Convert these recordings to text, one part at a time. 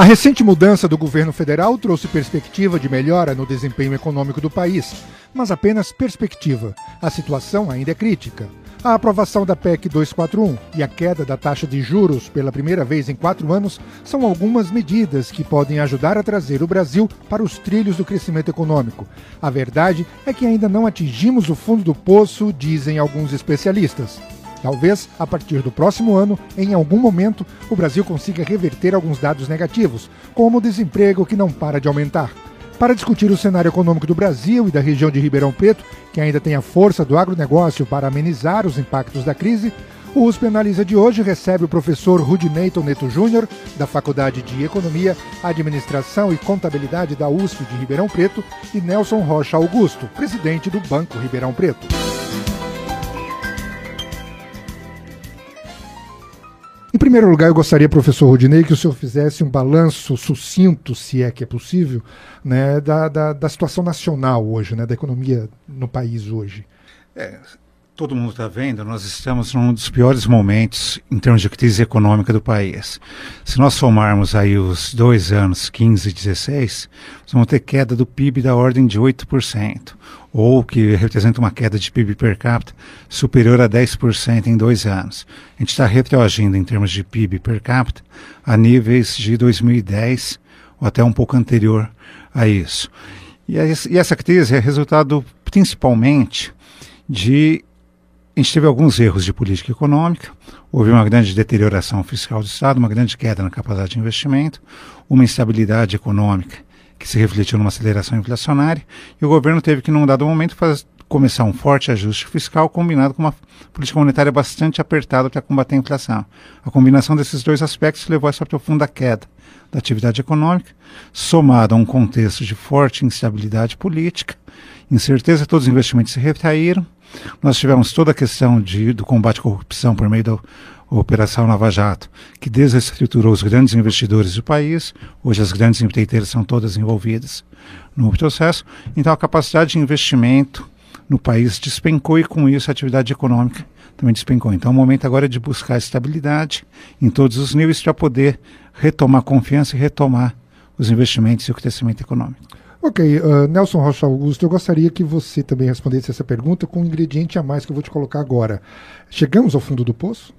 A recente mudança do governo federal trouxe perspectiva de melhora no desempenho econômico do país, mas apenas perspectiva. A situação ainda é crítica. A aprovação da PEC 241 e a queda da taxa de juros pela primeira vez em quatro anos são algumas medidas que podem ajudar a trazer o Brasil para os trilhos do crescimento econômico. A verdade é que ainda não atingimos o fundo do poço, dizem alguns especialistas. Talvez, a partir do próximo ano, em algum momento, o Brasil consiga reverter alguns dados negativos, como o desemprego que não para de aumentar. Para discutir o cenário econômico do Brasil e da região de Ribeirão Preto, que ainda tem a força do agronegócio para amenizar os impactos da crise, o USP Analisa de hoje recebe o professor Rudinei Neto Júnior, da Faculdade de Economia, Administração e Contabilidade da USP de Ribeirão Preto, e Nelson Rocha Augusto, presidente do Banco Ribeirão Preto. Primeiro lugar, eu gostaria, professor Rudinei, que o senhor fizesse um balanço sucinto, se é que é possível, né, da, da, da situação nacional hoje, né, da economia no país hoje. É, todo mundo está vendo, nós estamos num dos piores momentos em termos de crise econômica do país. Se nós somarmos aí os dois anos, 15 e 16, nós vamos ter queda do PIB da ordem de 8% ou que representa uma queda de PIB per capita superior a 10% em dois anos. A gente está retroagindo em termos de PIB per capita a níveis de 2010 ou até um pouco anterior a isso. E, essa crise é resultado principalmente de. A gente teve alguns erros de política econômica, houve uma grande deterioração fiscal do Estado, uma grande queda na capacidade de investimento, uma instabilidade econômica que se refletiu numa aceleração inflacionária, e o governo teve que, num dado momento, fazer, começar um forte ajuste fiscal combinado com uma política monetária bastante apertada para combater a inflação. A combinação desses dois aspectos levou a essa profunda queda da atividade econômica, somado a um contexto de forte instabilidade política, incerteza, todos os investimentos se retraíram. Nós tivemos toda a questão de, do combate à corrupção por meio do a Operação Lava Jato, que desestruturou os grandes investidores do país. Hoje as grandes empreiteiras são todas envolvidas no processo. Então a capacidade de investimento no país despencou e com isso a atividade econômica também despencou. Então o momento agora é de buscar estabilidade em todos os níveis para poder retomar confiança e retomar os investimentos e o crescimento econômico. Ok, uh, Nelson Rocha Augusto, eu gostaria que você também respondesse essa pergunta com um ingrediente a mais que eu vou te colocar agora. Chegamos ao fundo do poço?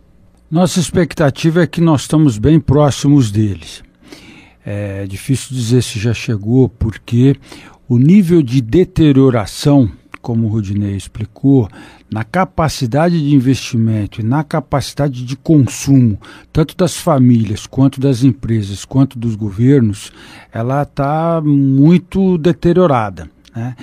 Nossa expectativa é que nós estamos bem próximos deles. É difícil dizer se já chegou, porque o nível de deterioração, como o Rudinei explicou, na capacidade de investimento e na capacidade de consumo, tanto das famílias, quanto das empresas, quanto dos governos, ela está muito deteriorada. Né?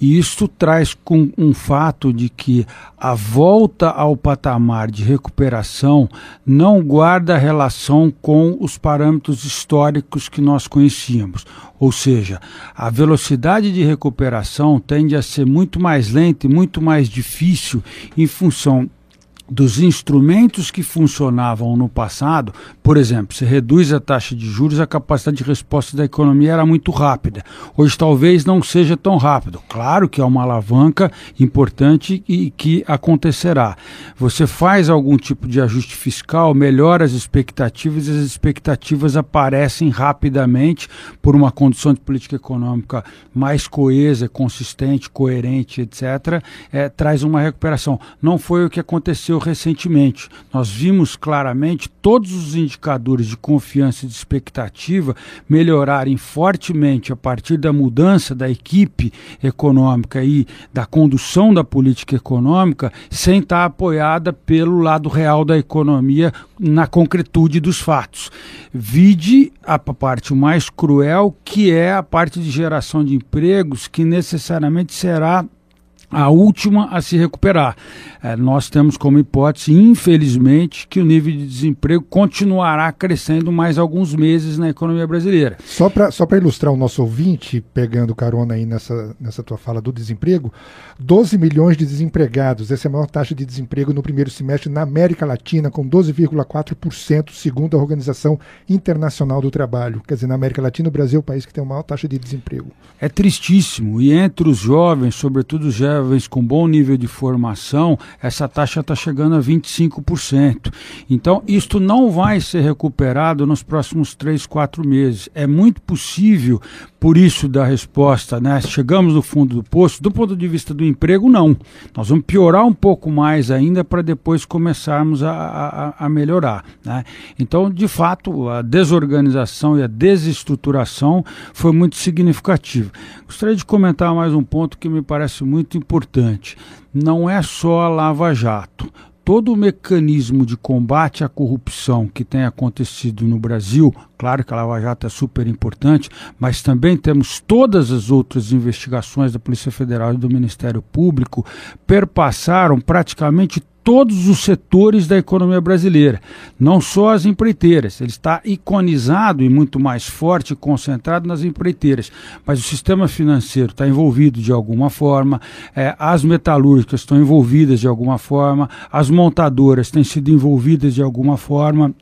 E isso traz com um fato de que a volta ao patamar de recuperação não guarda relação com os parâmetros históricos que nós conhecíamos. Ou seja, a velocidade de recuperação tende a ser muito mais lenta e muito mais difícil em função dos instrumentos que funcionavam no passado, por exemplo, se reduz a taxa de juros, a capacidade de resposta da economia era muito rápida. Hoje talvez não seja tão rápido. Claro que é uma alavanca importante e que acontecerá. Você faz algum tipo de ajuste fiscal, melhora as expectativas e as expectativas aparecem rapidamente por uma condição de política econômica mais coesa, consistente, coerente, etc. É, traz uma recuperação. Não foi o que aconteceu aconteceu recentemente. Nós vimos claramente todos os indicadores de confiança e de expectativa melhorarem fortemente a partir da mudança da equipe econômica e da condução da política econômica, sem estar apoiada pelo lado real da economia na concretude dos fatos. Vide a parte mais cruel, que é a parte de geração de empregos, que necessariamente será a última a se recuperar. É, nós temos como hipótese, infelizmente, que o nível de desemprego continuará crescendo mais alguns meses na economia brasileira. Só para só ilustrar o nosso ouvinte, pegando carona aí nessa, nessa tua fala do desemprego, 12 milhões de desempregados, essa é a maior taxa de desemprego no primeiro semestre na América Latina, com 12,4%, segundo a Organização Internacional do Trabalho. Quer dizer, na América Latina, o Brasil é o país que tem a maior taxa de desemprego. É tristíssimo, e entre os jovens, sobretudo os jovens com bom nível de formação, essa taxa está chegando a 25%. Então, isto não vai ser recuperado nos próximos três, quatro meses. É muito possível, por isso da resposta, né? Chegamos no fundo do poço, do ponto de vista do emprego, não. Nós vamos piorar um pouco mais ainda para depois começarmos a, a, a melhorar. Né? Então, de fato, a desorganização e a desestruturação foi muito significativa. Gostaria de comentar mais um ponto que me parece muito importante não é só a Lava Jato. Todo o mecanismo de combate à corrupção que tem acontecido no Brasil, claro que a Lava Jato é super importante, mas também temos todas as outras investigações da Polícia Federal e do Ministério Público, perpassaram praticamente todos os setores da economia brasileira, não só as empreiteiras. Ele está iconizado e muito mais forte concentrado nas empreiteiras, mas o sistema financeiro está envolvido de alguma forma, é, as metalúrgicas estão envolvidas de alguma forma, as montadoras têm sido envolvidas de alguma forma.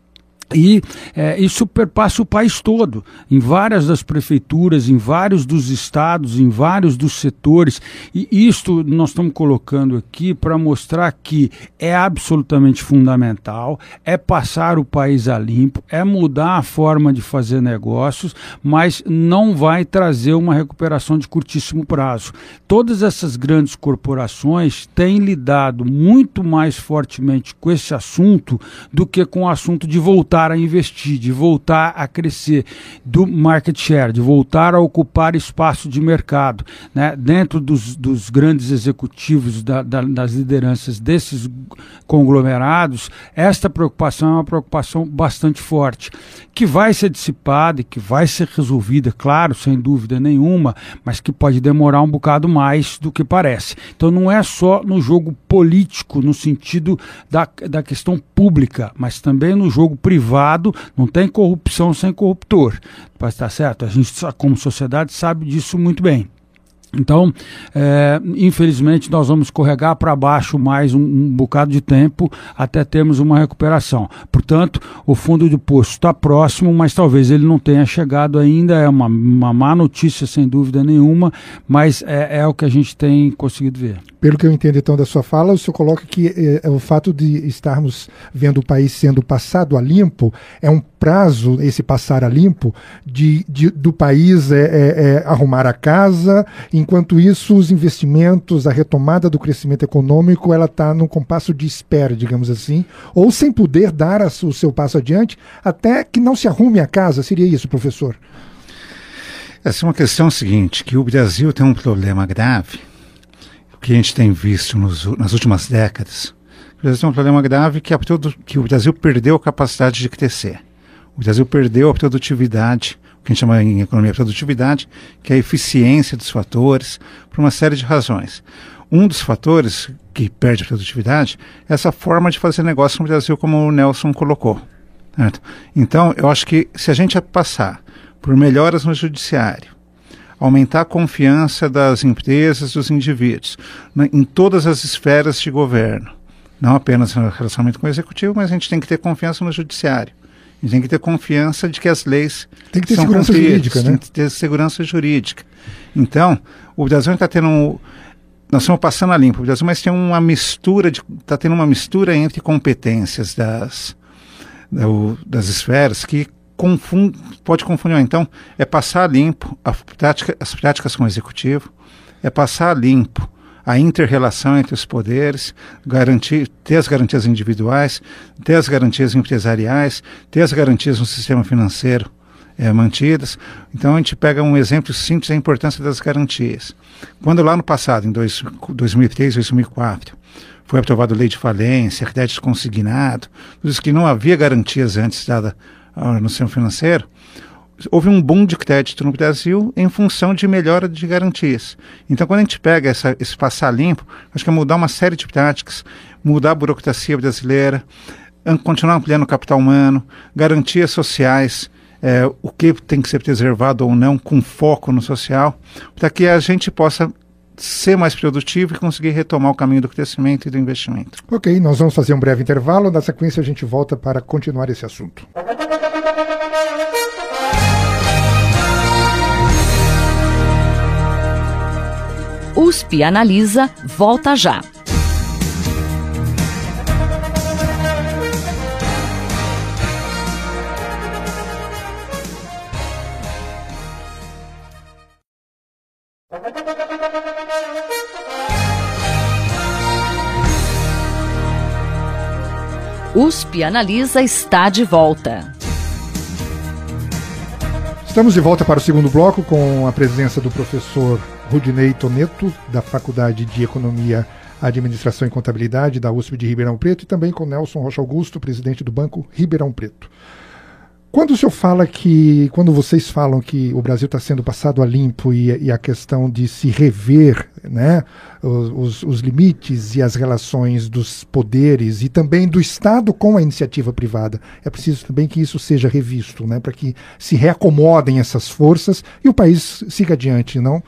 E é, isso perpassa o país todo, em várias das prefeituras, em vários dos estados, em vários dos setores. E isto nós estamos colocando aqui para mostrar que é absolutamente fundamental, é passar o país a limpo, é mudar a forma de fazer negócios, mas não vai trazer uma recuperação de curtíssimo prazo. Todas essas grandes corporações têm lidado muito mais fortemente com esse assunto do que com o assunto de voltar voltar a investir, de voltar a crescer do market share, de voltar a ocupar espaço de mercado. Né? Dentro dos, dos grandes executivos, da, da, das lideranças desses conglomerados, esta preocupação é uma preocupação bastante forte, que vai ser dissipada e que vai ser resolvida, claro, sem dúvida nenhuma, mas que pode demorar um bocado mais do que parece. Então não é só no jogo político, no sentido da, da questão pública, mas também no jogo privado privado, não tem corrupção sem corruptor. Mas tá certo, a gente, como sociedade, sabe disso muito bem. Então, é, infelizmente, nós vamos escorregar para baixo mais um, um, bocado de tempo até termos uma recuperação. Portanto, o fundo de poço está próximo, mas talvez ele não tenha chegado ainda. É uma, uma má notícia, sem dúvida nenhuma, mas é, é o que a gente tem conseguido ver. Pelo que eu entendo então da sua fala, o senhor coloca que é, é, o fato de estarmos vendo o país sendo passado a limpo é um prazo, esse passar a limpo, de, de do país é, é, arrumar a casa, enquanto isso os investimentos, a retomada do crescimento econômico, ela está num compasso de espera, digamos assim, ou sem poder dar a, o seu passo adiante até que não se arrume a casa, seria isso, professor? Essa é uma questão seguinte, que o Brasil tem um problema grave que a gente tem visto nos, nas últimas décadas, o Brasil tem um problema grave que, é que o Brasil perdeu a capacidade de crescer. O Brasil perdeu a produtividade, o que a gente chama em economia produtividade, que é a eficiência dos fatores, por uma série de razões. Um dos fatores que perde a produtividade é essa forma de fazer negócio no Brasil, como o Nelson colocou. Certo? Então, eu acho que se a gente passar por melhoras no judiciário, aumentar a confiança das empresas, dos indivíduos, né, em todas as esferas de governo. Não apenas no relacionamento com o executivo, mas a gente tem que ter confiança no judiciário. A gente tem que ter confiança de que as leis tem que ter são segurança jurídica, né? Tem que ter segurança jurídica. Então, o Brasil está tendo um, nós estamos passando a limpo o Brasil, mas tem uma mistura de está tendo uma mistura entre competências das das esferas que confunde, pode confundir. Então, é passar limpo prática, as práticas com o executivo, é passar limpo a inter-relação entre os poderes, garantir, ter as garantias individuais, ter as garantias empresariais, ter as garantias no sistema financeiro é, mantidas. Então a gente pega um exemplo simples da importância das garantias. Quando lá no passado, em dois, 2003, 2004, foi aprovada a lei de falência, crédito consignado, tudo isso que não havia garantias antes dada no sistema financeiro, houve um boom de crédito no Brasil em função de melhora de garantias. Então, quando a gente pega essa, esse passar limpo, acho que é mudar uma série de práticas, mudar a burocracia brasileira, continuar ampliando o capital humano, garantias sociais, é, o que tem que ser preservado ou não, com foco no social, para que a gente possa ser mais produtivo e conseguir retomar o caminho do crescimento e do investimento. Ok, nós vamos fazer um breve intervalo. Na sequência, a gente volta para continuar esse assunto. USP Analisa volta já. USP Analisa está de volta. Estamos de volta para o segundo bloco com a presença do professor Rudinei Toneto, da Faculdade de Economia, Administração e Contabilidade da USP de Ribeirão Preto, e também com Nelson Rocha Augusto, presidente do Banco Ribeirão Preto. Quando o senhor fala que, quando vocês falam que o Brasil está sendo passado a limpo e, e, a questão de se rever né, os, os, limites e as relações dos poderes e também do Estado com a iniciativa privada, é preciso também que isso seja revisto, né, para que se reacomodem essas forças e o país siga adiante, não?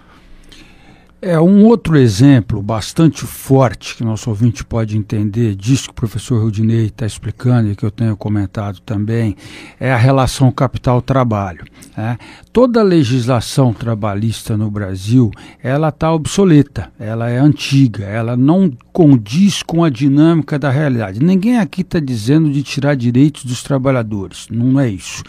É um outro exemplo bastante forte que nosso ouvinte pode entender disso que o professor Rudinei está explicando e que eu tenho comentado também, é a relação capital-trabalho. Né? Toda a legislação trabalhista no Brasil, ela está obsoleta, ela é antiga, ela não condiz com a dinâmica da realidade. Ninguém aqui está dizendo de tirar direitos dos trabalhadores, não é isso.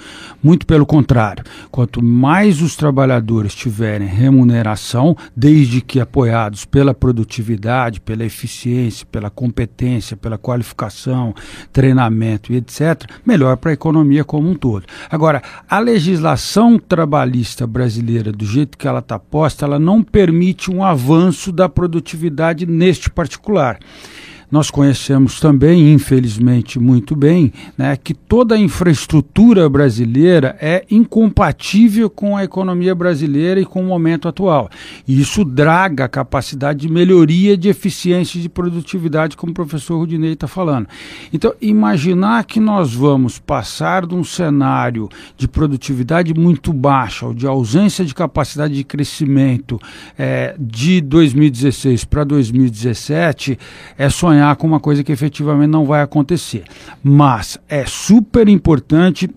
Muito pelo contrário, quanto mais os trabalhadores tiverem remuneração, desde que apoiados pela produtividade, pela eficiência, pela competência, pela qualificação, treinamento e etc., melhor para a economia como um todo. Agora, a legislação trabalhista brasileira, do jeito que ela está posta, ela não permite um avanço da produtividade neste particular. Nós conhecemos também, infelizmente, muito bem, né, que toda a infraestrutura brasileira é incompatível com a economia brasileira e com o momento atual. E isso draga a capacidade de melhoria de eficiência e de produtividade, como o professor Rudinei está falando. Então, imaginar que nós vamos passar de um cenário de produtividade muito baixa ou de ausência de capacidade de crescimento é, de 2016 para 2017 é sonhar sonhar com uma coisa que efetivamente não vai acontecer. Mas é super importante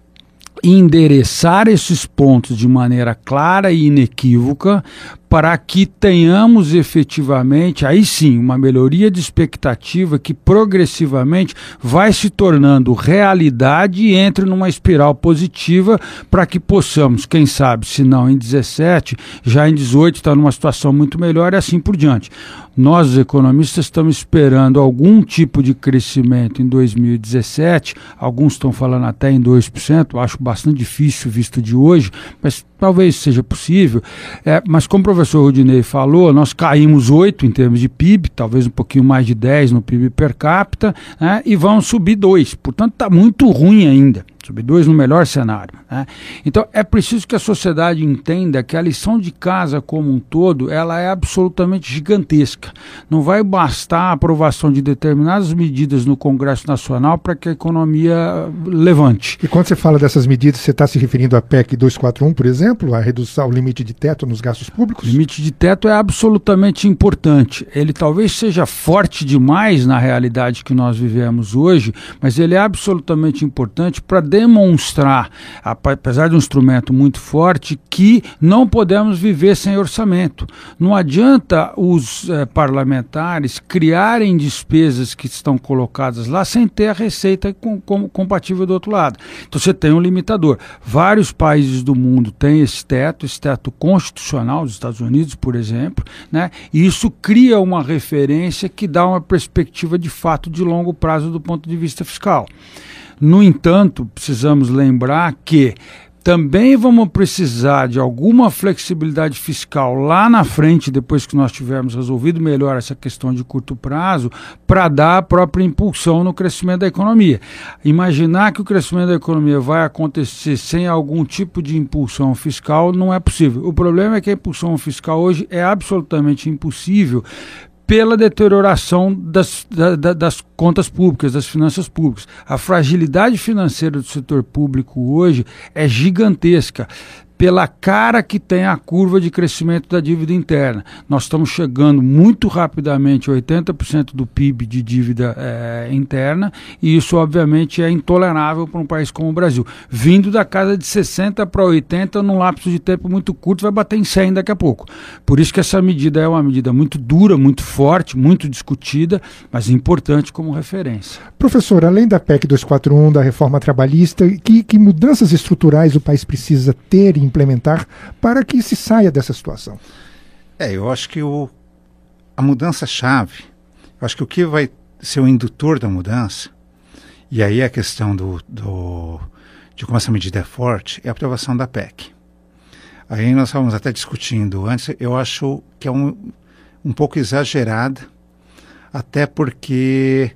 endereçar esses pontos de maneira clara e inequívoca para que tenhamos efetivamente, aí sim, uma melhoria de expectativa que progressivamente vai se tornando realidade e entre numa espiral positiva para que possamos, quem sabe, se não em 17, já em 18 estar numa situação muito melhor e assim por diante. Nós, os economistas, estamos esperando algum tipo de crescimento em 2017, alguns estão falando até em 2%, acho bastante difícil visto de hoje, mas talvez seja possível. É, mas como o professor Rudinei falou, nós caímos 8 em termos de PIB, talvez um pouquinho mais de 10 no PIB per capita, né, e vão subir 2. Portanto, está muito ruim ainda sub 2 no melhor cenário. Né? Então é preciso que a sociedade entenda que a lição de casa como um todo ela é absolutamente gigantesca. Não vai bastar a aprovação de determinadas medidas no Congresso Nacional para que a economia levante. E quando você fala dessas medidas, você está se referindo à PEC 241, por exemplo, a redução, o limite de teto nos gastos públicos? O limite de teto é absolutamente importante. Ele talvez seja forte demais na realidade que nós vivemos hoje, mas ele é absolutamente importante para demonstrar, apesar de um instrumento muito forte, que não podemos viver sem orçamento. Não adianta os eh, parlamentares criarem despesas que estão colocadas lá sem ter a receita com, com, compatível do outro lado. Então você tem um limitador. Vários países do mundo têm esse teto, esse teto constitucional, os Estados Unidos, por exemplo, né? e isso cria uma referência que dá uma perspectiva de fato de longo prazo do ponto de vista fiscal. No entanto, precisamos lembrar que também vamos precisar de alguma flexibilidade fiscal lá na frente, depois que nós tivermos resolvido melhor essa questão de curto prazo, para dar a própria impulsão no crescimento da economia. Imaginar que o crescimento da economia vai acontecer sem algum tipo de impulsão fiscal não é possível. O problema é que a impulsão fiscal hoje é absolutamente impossível pela deterioração das, da, das contas públicas, das finanças públicas. A fragilidade financeira do setor público hoje é gigantesca pela cara que tem a curva de crescimento da dívida interna. Nós estamos chegando muito rapidamente a 80% do PIB de dívida é, interna, e isso, obviamente, é intolerável para um país como o Brasil. Vindo da casa de 60 para 80 num lapso de tempo muito curto, vai bater em 100 daqui a pouco. Por isso que essa medida é uma medida muito dura, muito forte, muito discutida, mas importante como referência. Professor, além da PEC 241, da reforma trabalhista, que, que mudanças estruturais o país precisa ter em implementar para que se saia dessa situação? É, eu acho que o, a mudança-chave, eu acho que o que vai ser o indutor da mudança, e aí a questão do, do, de como essa medida é forte, é a aprovação da PEC. Aí nós estávamos até discutindo antes, eu acho que é um, um pouco exagerada, até porque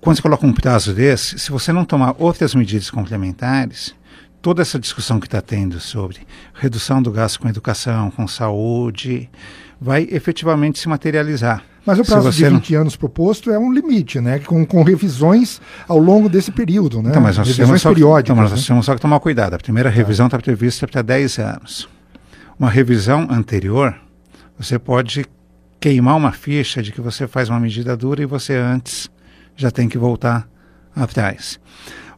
quando você coloca um prazo desse, se você não tomar outras medidas complementares, toda essa discussão que está tendo sobre redução do gasto com educação, com saúde, vai efetivamente se materializar. Mas o prazo de 20 não... anos proposto é um limite, né? Com, com revisões ao longo desse período, né? Então, mas nós revisões temos periódicas. Então, mas nós né? temos só que tomar cuidado. A primeira revisão está prevista para 10 anos. Uma revisão anterior, você pode queimar uma ficha de que você faz uma medida dura e você antes já tem que voltar atrás.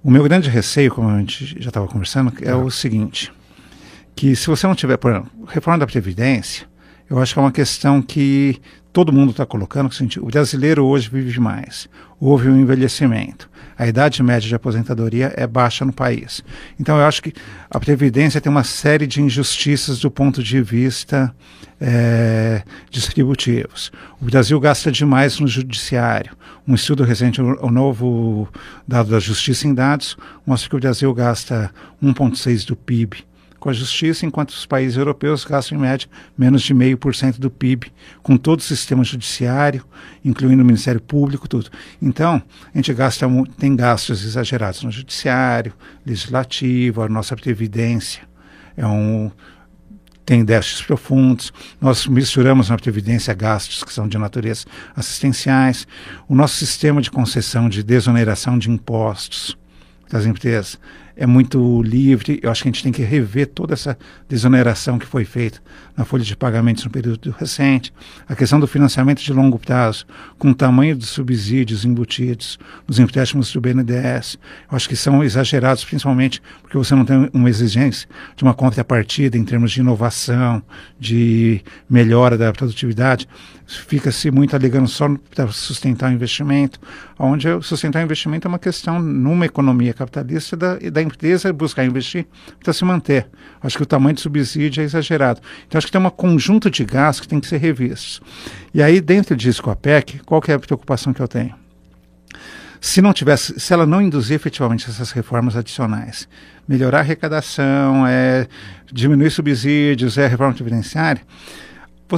O meu grande receio, como a gente já estava conversando, é, o seguinte: que se você não tiver, por exemplo, reforma da Previdência, eu acho que é uma questão que todo mundo está colocando, o brasileiro hoje vive mais. Houve um envelhecimento. A idade média de aposentadoria é baixa no país. Então, eu acho que a Previdência tem uma série de injustiças do ponto de vista é, distributivos. O Brasil gasta demais no judiciário. Um estudo recente, o novo dado da Justiça em Dados, mostra que o Brasil gasta 1,6% do PIB com a justiça, enquanto os países europeus gastam em média menos de meio por cento do PIB, com todo o sistema judiciário, incluindo o Ministério Público, tudo. Então, a gente gasta, tem gastos exagerados no judiciário, legislativo, a nossa previdência é um tem déficits profundos, nós misturamos na Previdência gastos que são de natureza assistenciais, o nosso sistema de concessão de desoneração de impostos das empresas é muito livre. Eu acho que a gente tem que rever toda essa desoneração que foi feita na folha de pagamentos no período recente. A questão do financiamento de longo prazo, com o tamanho dos subsídios embutidos nos empréstimos do BNDES, eu acho que são exagerados, principalmente porque você não tem uma exigência de uma contrapartida em termos de inovação, de melhora da produtividade. Fica-se muito alegando só para sustentar o investimento, onde sustentar o investimento é uma questão numa economia capitalista da, da empresa buscar investir para se manter. Acho que o tamanho do subsídio é exagerado. Então, acho que tem um conjunto de gastos que tem que ser revistos. E aí, dentro disso com a PEC, qual que é a preocupação que eu tenho? Se não tivesse, se ela não induzir efetivamente essas reformas adicionais, melhorar a arrecadação, é, diminuir subsídios, é reforma previdenciária,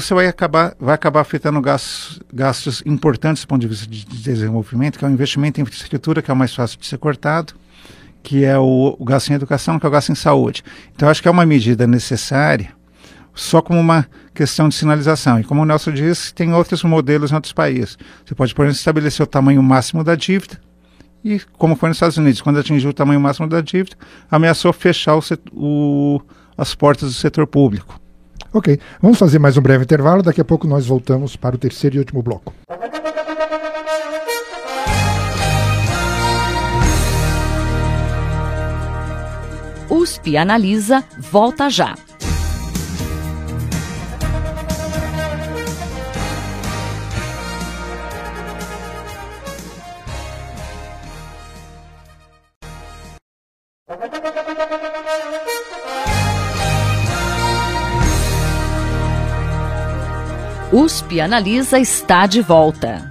você vai acabar, vai acabar afetando gastos, gastos importantes do ponto de vista de desenvolvimento, que é o investimento em infraestrutura, que é o mais fácil de ser cortado, que é o, o gasto em educação, que é o gasto em saúde. Então, acho que é uma medida necessária, só como uma questão de sinalização. E como o Nelson disse, tem outros modelos em outros países. Você pode, por exemplo, estabelecer o tamanho máximo da dívida, e como foi nos Estados Unidos, quando atingiu o tamanho máximo da dívida, ameaçou fechar o, o, as portas do setor público. Ok, vamos fazer mais um breve intervalo, daqui a pouco nós voltamos para o terceiro e último bloco. USP Analisa volta já. USP Analisa está de volta.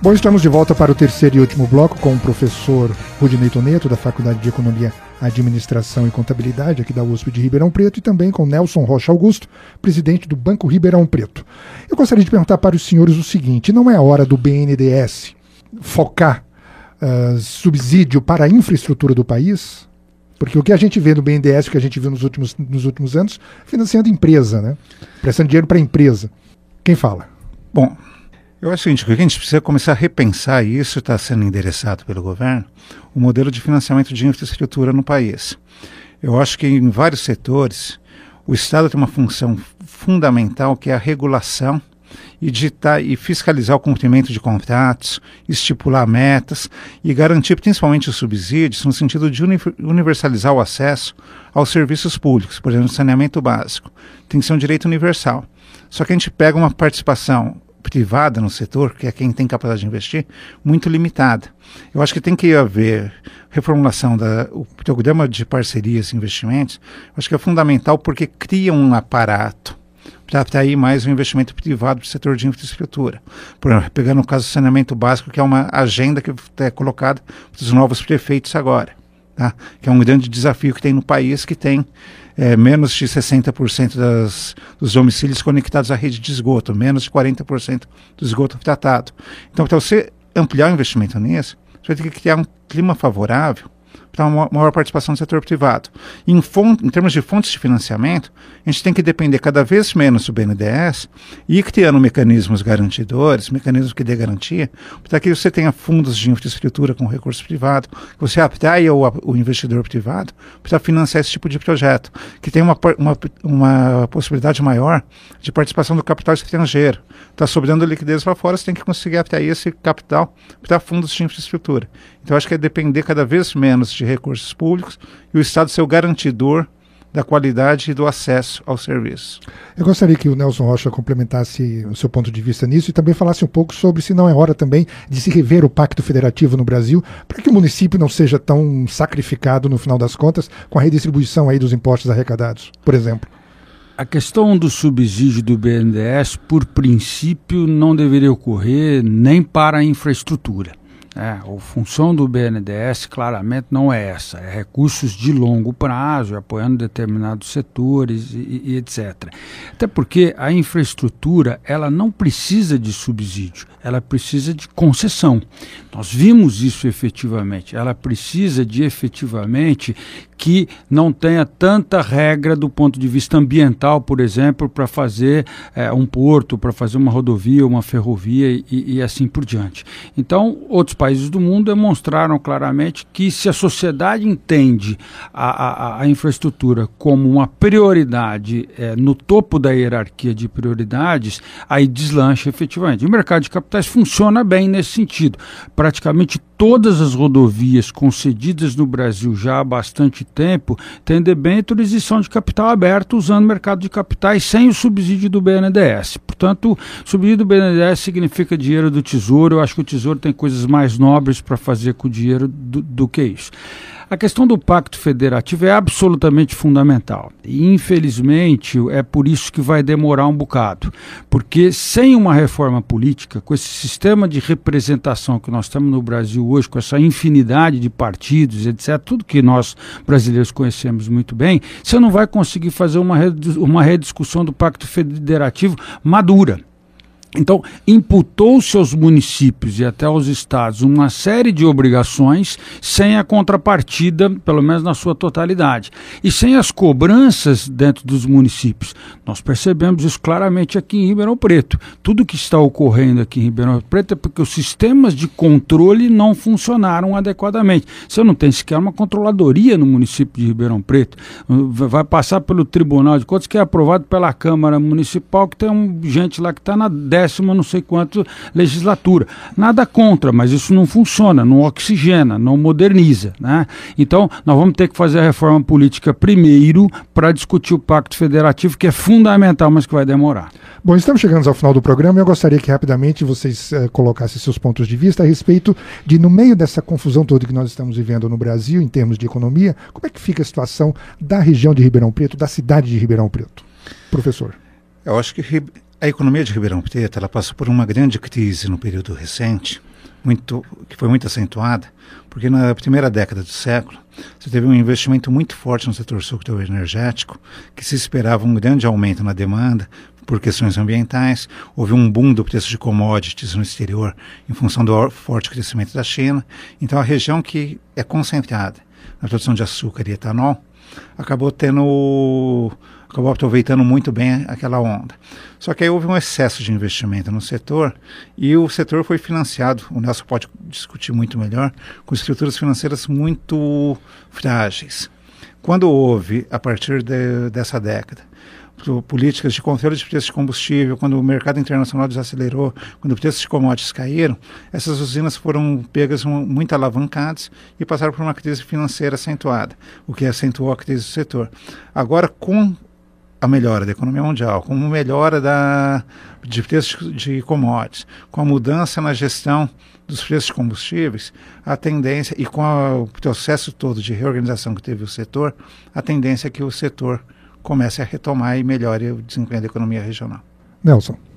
Bom, estamos de volta para o terceiro e último bloco com o professor Rudinei Toneto, da Faculdade de Economia Administração e Contabilidade aqui da USP de Ribeirão Preto e também com Nelson Rocha Augusto, presidente do Banco Ribeirão Preto. Eu gostaria de perguntar para os senhores o seguinte: não é a hora do BNDES focar uh, subsídio para a infraestrutura do país? Porque o que a gente vê no BNDES, o que a gente viu nos últimos, nos últimos anos, financiando empresa, né? Prestando dinheiro para empresa. Quem fala? Bom, eu acho o seguinte, que a gente precisa começar a repensar, e isso está sendo endereçado pelo governo, o modelo de financiamento de infraestrutura no país. Eu acho que em vários setores, o Estado tem uma função fundamental que é a regulação e, digitar, e fiscalizar o cumprimento de contratos, estipular metas e garantir principalmente os subsídios no sentido de universalizar o acesso aos serviços públicos, por exemplo, saneamento básico. Tem que ser um direito universal. Só que a gente pega uma participação privada no setor, que é quem tem capacidade de investir, muito limitada. Eu acho que tem que haver reformulação do programa de parcerias e investimentos. Eu acho que é fundamental porque cria um aparato para atrair mais o investimento privado para o setor de infraestrutura. Por exemplo, pegando o caso do saneamento básico, que é uma agenda que é colocada para os novos prefeitos agora, tá? que é um grande desafio que tem no país, que tem é, menos de 60% das, dos domicílios conectados à rede de esgoto, menos de 40% do esgoto tratado. Então, para você ampliar o investimento nisso, você vai ter que criar um clima favorável para uma maior participação do setor privado. Em, em, termos de fontes de financiamento, a gente tem que depender cada vez menos do BNDES e ir criando mecanismos garantidores, mecanismos que dê garantia, para que você tenha fundos de infraestrutura com recurso privado, que você atraia o, o investidor privado para financiar esse tipo de projeto, que tem uma, uma, uma possibilidade maior de participação do capital estrangeiro. Está sobrando liquidez lá fora, você tem que conseguir atrair esse capital para fundos de infraestrutura. Então, acho que é depender cada vez menos de recursos públicos e o Estado ser o garantidor da qualidade e do acesso ao serviço. Eu gostaria que o Nelson Rocha complementasse o seu ponto de vista nisso e também falasse um pouco sobre se não é hora também de se rever o pacto federativo no Brasil, para que o município não seja tão sacrificado no final das contas com a redistribuição aí dos impostos arrecadados, por exemplo. A questão do subsídio do BNDES, por princípio, não deveria ocorrer nem para a infraestrutura. É, a função do BNDES claramente não é essa, é recursos de longo prazo, apoiando determinados setores e, e, etc. Até porque a infraestrutura ela não precisa de subsídio, ela precisa de concessão. Nós vimos isso efetivamente. Ela precisa de efetivamente que não tenha tanta regra do ponto de vista ambiental, por exemplo, para fazer é, um porto, para fazer uma rodovia, uma ferrovia e, e, assim por diante. Então, outros países do mundo demonstraram claramente que se a sociedade entende a, a, a infraestrutura como uma prioridade é, no topo da hierarquia de prioridades, aí deslancha efetivamente. O mercado de capitais funciona bem nesse sentido. Praticamente todas as rodovias concedidas no Brasil já há bastante tempo têm debêntures e são de capital aberto usando o mercado de capitais sem o subsídio do BNDES. Portanto, subsídio do BNDES significa dinheiro do Tesouro. Eu acho que o Tesouro tem coisas mais nobres para fazer com o dinheiro do, do que isso. A questão do pacto federativo é absolutamente fundamental. E, infelizmente, é por isso que vai demorar um bocado. Porque sem uma reforma política, com esse sistema de representação que nós temos no Brasil hoje, com essa infinidade de partidos, etc., tudo que nós brasileiros conhecemos muito bem, você não vai conseguir fazer uma, uma rediscussão do pacto federativo madura. Então, imputou-se aos municípios e até aos estados uma série de obrigações sem a contrapartida, pelo menos na sua totalidade, e sem as cobranças dentro dos municípios. Nós percebemos isso claramente aqui em Ribeirão Preto. Tudo que está ocorrendo aqui em Ribeirão Preto é porque os sistemas de controle não funcionaram adequadamente. Você não tem sequer uma controladoria no município de Ribeirão Preto. Vai passar pelo Tribunal de Contas, que é aprovado pela Câmara Municipal, que tem um, gente lá que está na décima não sei quanto legislatura. Nada contra, mas isso não funciona, não oxigena, não moderniza. Né? Então, nós vamos ter que fazer a reforma política primeiro para discutir o Pacto Federativo, que é fundamental, mas que vai demorar. Bom, estamos chegando ao final do programa e eu gostaria que rapidamente vocês uh, colocassem seus pontos de vista a respeito de, no meio dessa confusão toda que nós estamos vivendo no Brasil, em termos de economia, como é que fica a situação da região de Ribeirão Preto, da cidade de Ribeirão Preto? Professor. Eu acho que a economia de Ribeirão Preto ela passou por uma grande crise no período recente, muito, que foi muito acentuada, porque na primeira década do século você teve um investimento muito forte no setor energético, que se esperava um grande aumento na demanda por questões ambientais, houve um boom do preço de commodities no exterior em função do forte crescimento da China. Então a região que é concentrada na produção de açúcar e etanol acabou tendo acabou aproveitando muito bem aquela onda. Só que aí houve um excesso de investimento no setor e o setor foi financiado, o Nelson pode discutir muito melhor, com estruturas financeiras muito frágeis. Quando houve, a partir de, dessa década, políticas de controle de preços de combustível, quando o mercado internacional desacelerou, quando os preços de commodities caíram, essas usinas foram pegas muito alavancadas e passaram por uma crise financeira acentuada, o que acentuou a crise do setor. Agora, com a melhora da economia mundial, com a melhora da, de preços de commodities, com a mudança na gestão dos preços de combustíveis, a tendência, e com a, o processo todo de reorganização que teve o setor, a tendência é que o setor comece a retomar e melhore o desempenho da economia regional. Nelson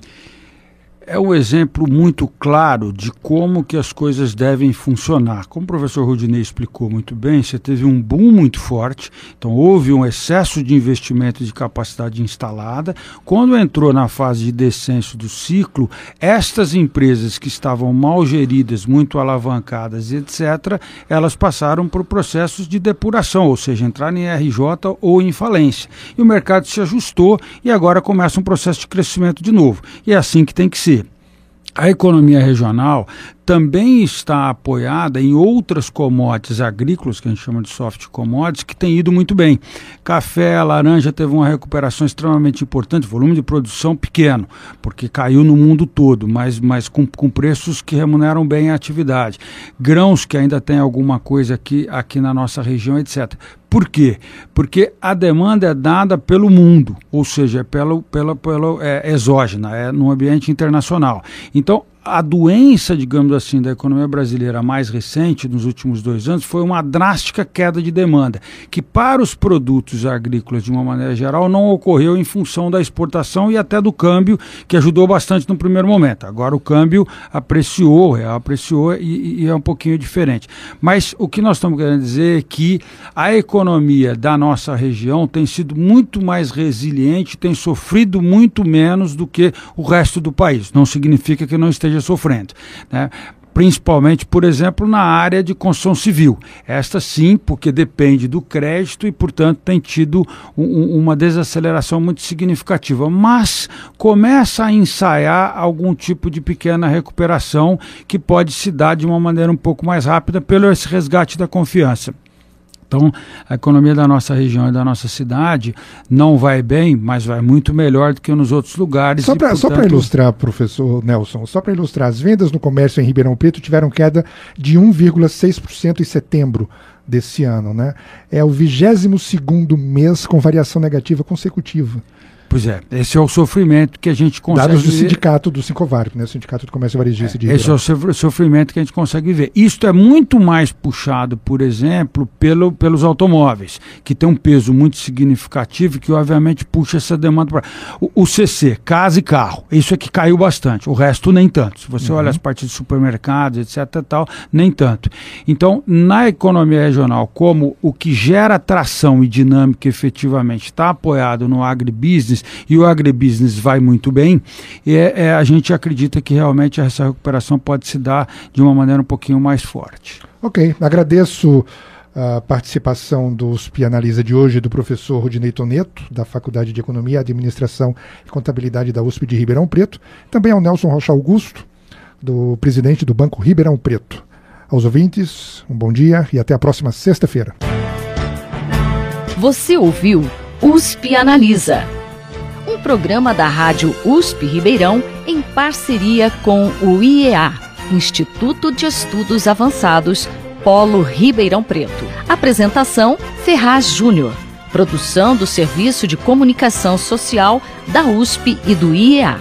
é um exemplo muito claro de como que as coisas devem funcionar. Como o professor Rudinei explicou muito bem, você teve um boom muito forte, então houve um excesso de investimento de capacidade instalada. Quando entrou na fase de descenso do ciclo, estas empresas que estavam mal geridas, muito alavancadas, etc., elas passaram por processos de depuração, ou seja, entrar em RJ ou em falência. E o mercado se ajustou e agora começa um processo de crescimento de novo. E é assim que tem que ser a economia regional também está apoiada em outras commodities agrícolas, que a gente chama de soft commodities, que tem ido muito bem. Café, laranja teve uma recuperação extremamente importante, volume de produção pequeno, porque caiu no mundo todo, mas, mas com, com preços que remuneram bem a atividade. Grãos, que ainda tem alguma coisa aqui, aqui na nossa região, etc. Por quê? Porque a demanda é dada pelo mundo, ou seja, é pelo, pela, pela é, exógena, é no ambiente internacional. Então, a doença, digamos assim, da economia brasileira mais recente, nos últimos dois anos, foi uma drástica queda de demanda, que para os produtos agrícolas, de uma maneira geral, não ocorreu em função da exportação e até do câmbio, que ajudou bastante no primeiro momento. Agora o câmbio apreciou, real apreciou e, e é um pouquinho diferente. Mas o que nós estamos querendo dizer é que a economia da nossa região tem sido muito mais resiliente, tem sofrido muito menos do que o resto do país. Não significa que não esteja esteja sofrendo. Né? principalmente, por exemplo, na área de construção civil. Esta sim, porque depende do crédito e, portanto, tem tido um, uma desaceleração muito significativa. Mas começa a ensaiar algum tipo de pequena recuperação que pode se dar de uma maneira um pouco mais rápida pelo esse resgate da confiança. Então, a economia da nossa região e da nossa cidade não vai bem, mas vai muito melhor do que nos outros lugares. Só para portanto... ilustrar, professor Nelson, só para ilustrar, as vendas no comércio em Ribeirão Preto tiveram queda de 1,6% em setembro desse ano. Né? É o 22 segundo mês com variação negativa consecutiva. Pois é, esse é o sofrimento que a gente consegue Dados do ver. sindicato do Sincovarp, né? O sindicato do comércio varejista é, de Esse é o sofrimento que a gente consegue ver. Isto é muito mais puxado, por exemplo, pelo, pelos automóveis, que tem um peso muito significativo que obviamente puxa essa demanda para o, o, CC, casa e carro. Isso é que caiu bastante. O resto nem tanto. Se você uhum. olha as partes de supermercados, etc, tal, nem tanto. Então, na economia regional, como o que gera tração e dinâmica efetivamente está apoiado no agribusiness, e o agribusiness vai muito bem, é, é, a gente acredita que realmente essa recuperação pode se dar de uma maneira um pouquinho mais forte. Ok, agradeço a participação do SPI Analisa de hoje do professor Rudinei Toneto, da Faculdade de Economia, Administração e Contabilidade da USP de Ribeirão Preto, também ao Nelson Rocha Augusto, do presidente do Banco Ribeirão Preto. Aos ouvintes, um bom dia e até a próxima sexta-feira. Você ouviu USP Analisa um programa da Rádio USP Ribeirão em parceria com o IEA, Instituto de Estudos Avançados, Polo Ribeirão Preto. Apresentação: Ferraz Júnior. Produção do Serviço de Comunicação Social da USP e do IEA.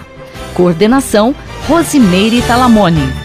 Coordenação: Rosimeire Talamone.